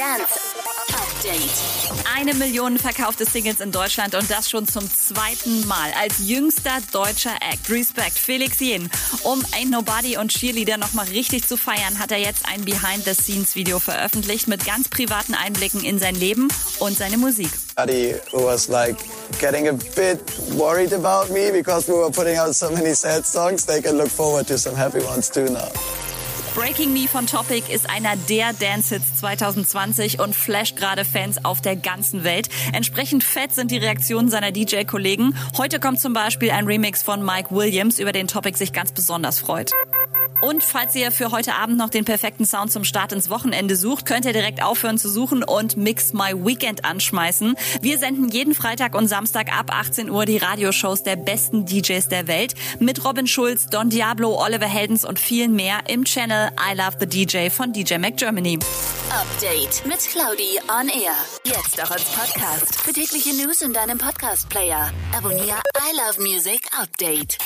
Dance Update. Eine Million verkaufte Singles in Deutschland und das schon zum zweiten Mal. Als jüngster deutscher Act. Respect, Felix Jen. Um Ain't Nobody und Cheerleader nochmal richtig zu feiern, hat er jetzt ein Behind-the-Scenes-Video veröffentlicht mit ganz privaten Einblicken in sein Leben und seine Musik. Everybody was like getting a bit worried about me because we were putting out so many sad songs. They can look forward to some happy ones too now. Breaking Me von Topic ist einer der Dance-Hits 2020 und flasht gerade Fans auf der ganzen Welt. Entsprechend fett sind die Reaktionen seiner DJ-Kollegen. Heute kommt zum Beispiel ein Remix von Mike Williams, über den Topic sich ganz besonders freut. Und falls ihr für heute Abend noch den perfekten Sound zum Start ins Wochenende sucht, könnt ihr direkt aufhören zu suchen und Mix My Weekend anschmeißen. Wir senden jeden Freitag und Samstag ab 18 Uhr die Radioshows der besten DJs der Welt mit Robin Schulz, Don Diablo, Oliver Heldens und vielen mehr im Channel I Love the DJ von DJ Mac Germany. Update mit Claudi on Air. Jetzt auch als Podcast. Für tägliche News in deinem Podcast-Player. Abonniere I Love Music Update.